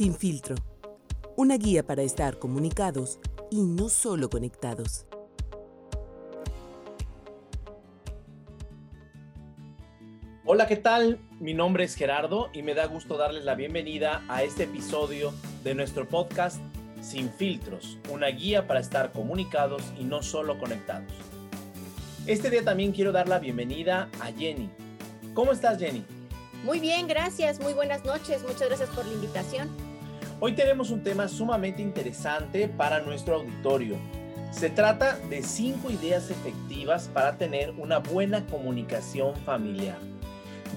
Sin filtro. Una guía para estar comunicados y no solo conectados. Hola, ¿qué tal? Mi nombre es Gerardo y me da gusto darles la bienvenida a este episodio de nuestro podcast Sin filtros, una guía para estar comunicados y no solo conectados. Este día también quiero dar la bienvenida a Jenny. ¿Cómo estás, Jenny? Muy bien, gracias. Muy buenas noches. Muchas gracias por la invitación. Hoy tenemos un tema sumamente interesante para nuestro auditorio. Se trata de cinco ideas efectivas para tener una buena comunicación familiar.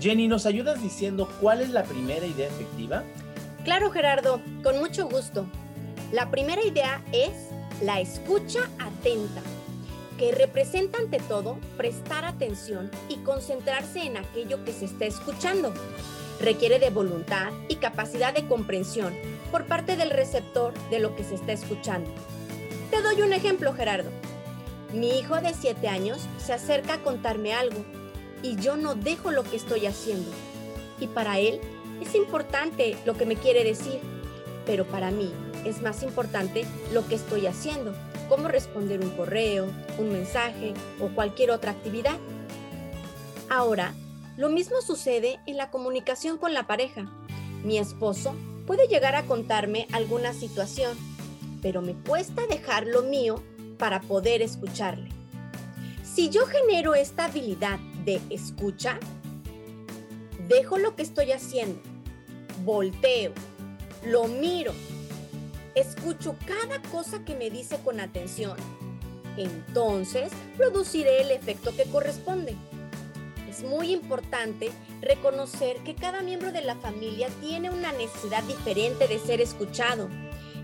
Jenny, ¿nos ayudas diciendo cuál es la primera idea efectiva? Claro, Gerardo, con mucho gusto. La primera idea es la escucha atenta que representa ante todo prestar atención y concentrarse en aquello que se está escuchando. Requiere de voluntad y capacidad de comprensión por parte del receptor de lo que se está escuchando. Te doy un ejemplo, Gerardo. Mi hijo de 7 años se acerca a contarme algo y yo no dejo lo que estoy haciendo. Y para él es importante lo que me quiere decir, pero para mí es más importante lo que estoy haciendo cómo responder un correo, un mensaje o cualquier otra actividad. Ahora, lo mismo sucede en la comunicación con la pareja. Mi esposo puede llegar a contarme alguna situación, pero me cuesta dejar lo mío para poder escucharle. Si yo genero esta habilidad de escucha, dejo lo que estoy haciendo, volteo, lo miro escucho cada cosa que me dice con atención. Entonces, produciré el efecto que corresponde. Es muy importante reconocer que cada miembro de la familia tiene una necesidad diferente de ser escuchado.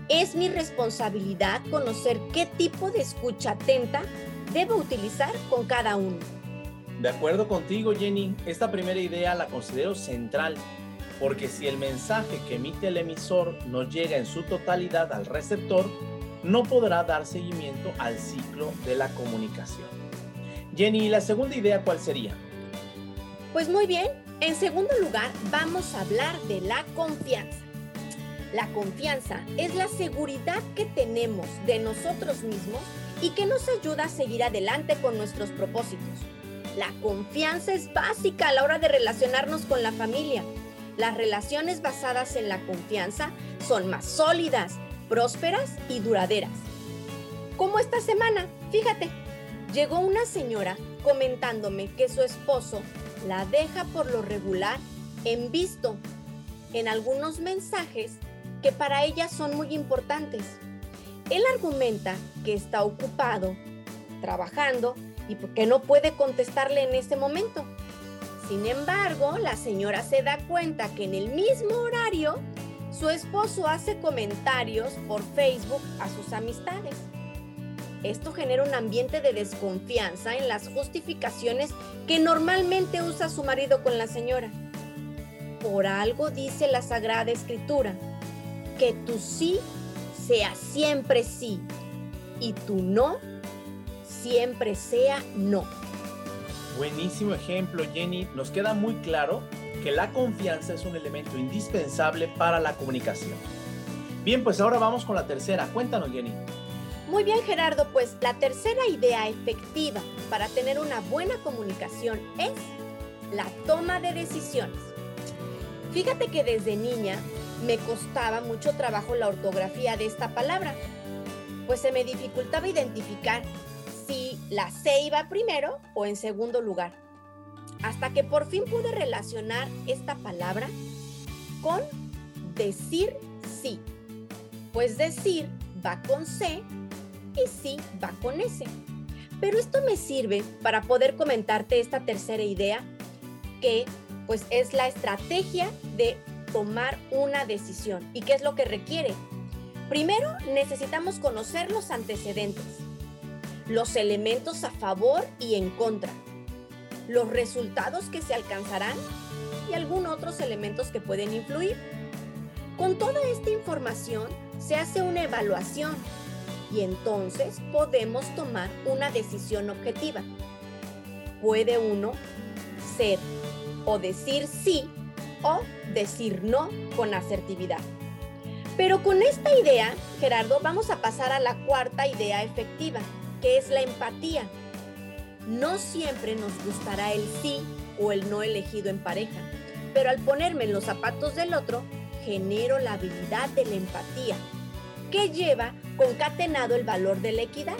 Es mi responsabilidad conocer qué tipo de escucha atenta debo utilizar con cada uno. De acuerdo contigo, Jenny, esta primera idea la considero central porque si el mensaje que emite el emisor no llega en su totalidad al receptor, no podrá dar seguimiento al ciclo de la comunicación. Jenny, ¿la segunda idea cuál sería? Pues muy bien, en segundo lugar vamos a hablar de la confianza. La confianza es la seguridad que tenemos de nosotros mismos y que nos ayuda a seguir adelante con nuestros propósitos. La confianza es básica a la hora de relacionarnos con la familia las relaciones basadas en la confianza son más sólidas, prósperas y duraderas. Como esta semana, fíjate, llegó una señora comentándome que su esposo la deja por lo regular en visto en algunos mensajes que para ella son muy importantes. Él argumenta que está ocupado, trabajando y que no puede contestarle en ese momento. Sin embargo, la señora se da cuenta que en el mismo horario su esposo hace comentarios por Facebook a sus amistades. Esto genera un ambiente de desconfianza en las justificaciones que normalmente usa su marido con la señora. Por algo dice la Sagrada Escritura, que tu sí sea siempre sí y tu no siempre sea no. Buenísimo ejemplo, Jenny. Nos queda muy claro que la confianza es un elemento indispensable para la comunicación. Bien, pues ahora vamos con la tercera. Cuéntanos, Jenny. Muy bien, Gerardo. Pues la tercera idea efectiva para tener una buena comunicación es la toma de decisiones. Fíjate que desde niña me costaba mucho trabajo la ortografía de esta palabra, pues se me dificultaba identificar si la C iba primero o en segundo lugar. Hasta que por fin pude relacionar esta palabra con decir sí. Pues decir va con C y sí va con S. Pero esto me sirve para poder comentarte esta tercera idea que pues es la estrategia de tomar una decisión. ¿Y qué es lo que requiere? Primero necesitamos conocer los antecedentes los elementos a favor y en contra, los resultados que se alcanzarán y algunos otros elementos que pueden influir. Con toda esta información se hace una evaluación y entonces podemos tomar una decisión objetiva. Puede uno ser o decir sí o decir no con asertividad. Pero con esta idea, Gerardo, vamos a pasar a la cuarta idea efectiva, que es la empatía. No siempre nos gustará el sí o el no elegido en pareja, pero al ponerme en los zapatos del otro, genero la habilidad de la empatía, que lleva concatenado el valor de la equidad.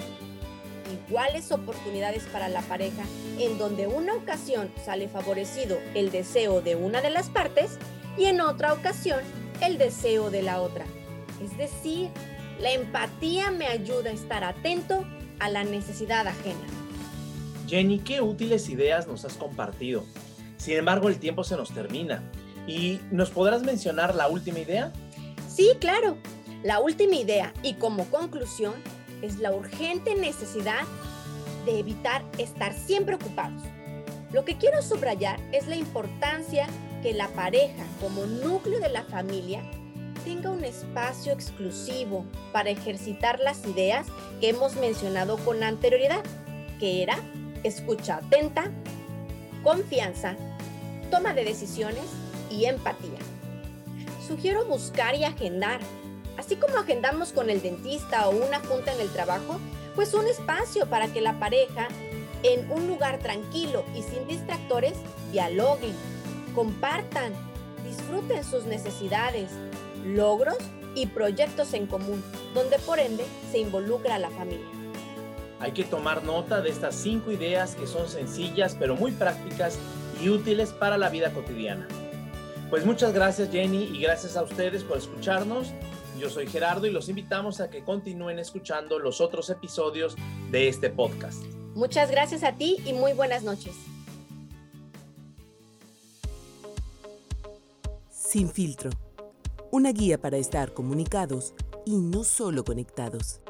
Iguales oportunidades para la pareja, en donde una ocasión sale favorecido el deseo de una de las partes y en otra ocasión el deseo de la otra. Es decir, la empatía me ayuda a estar atento a la necesidad ajena. Jenny, qué útiles ideas nos has compartido. Sin embargo, el tiempo se nos termina. ¿Y nos podrás mencionar la última idea? Sí, claro. La última idea y como conclusión es la urgente necesidad de evitar estar siempre ocupados. Lo que quiero subrayar es la importancia que la pareja como núcleo de la familia tenga un espacio exclusivo para ejercitar las ideas que hemos mencionado con anterioridad, que era escucha atenta, confianza, toma de decisiones y empatía. Sugiero buscar y agendar, así como agendamos con el dentista o una junta en el trabajo, pues un espacio para que la pareja en un lugar tranquilo y sin distractores dialoguen, compartan, disfruten sus necesidades, logros y proyectos en común, donde por ende se involucra la familia. Hay que tomar nota de estas cinco ideas que son sencillas pero muy prácticas y útiles para la vida cotidiana. Pues muchas gracias Jenny y gracias a ustedes por escucharnos. Yo soy Gerardo y los invitamos a que continúen escuchando los otros episodios de este podcast. Muchas gracias a ti y muy buenas noches. Sin filtro. Una guía para estar comunicados y no solo conectados.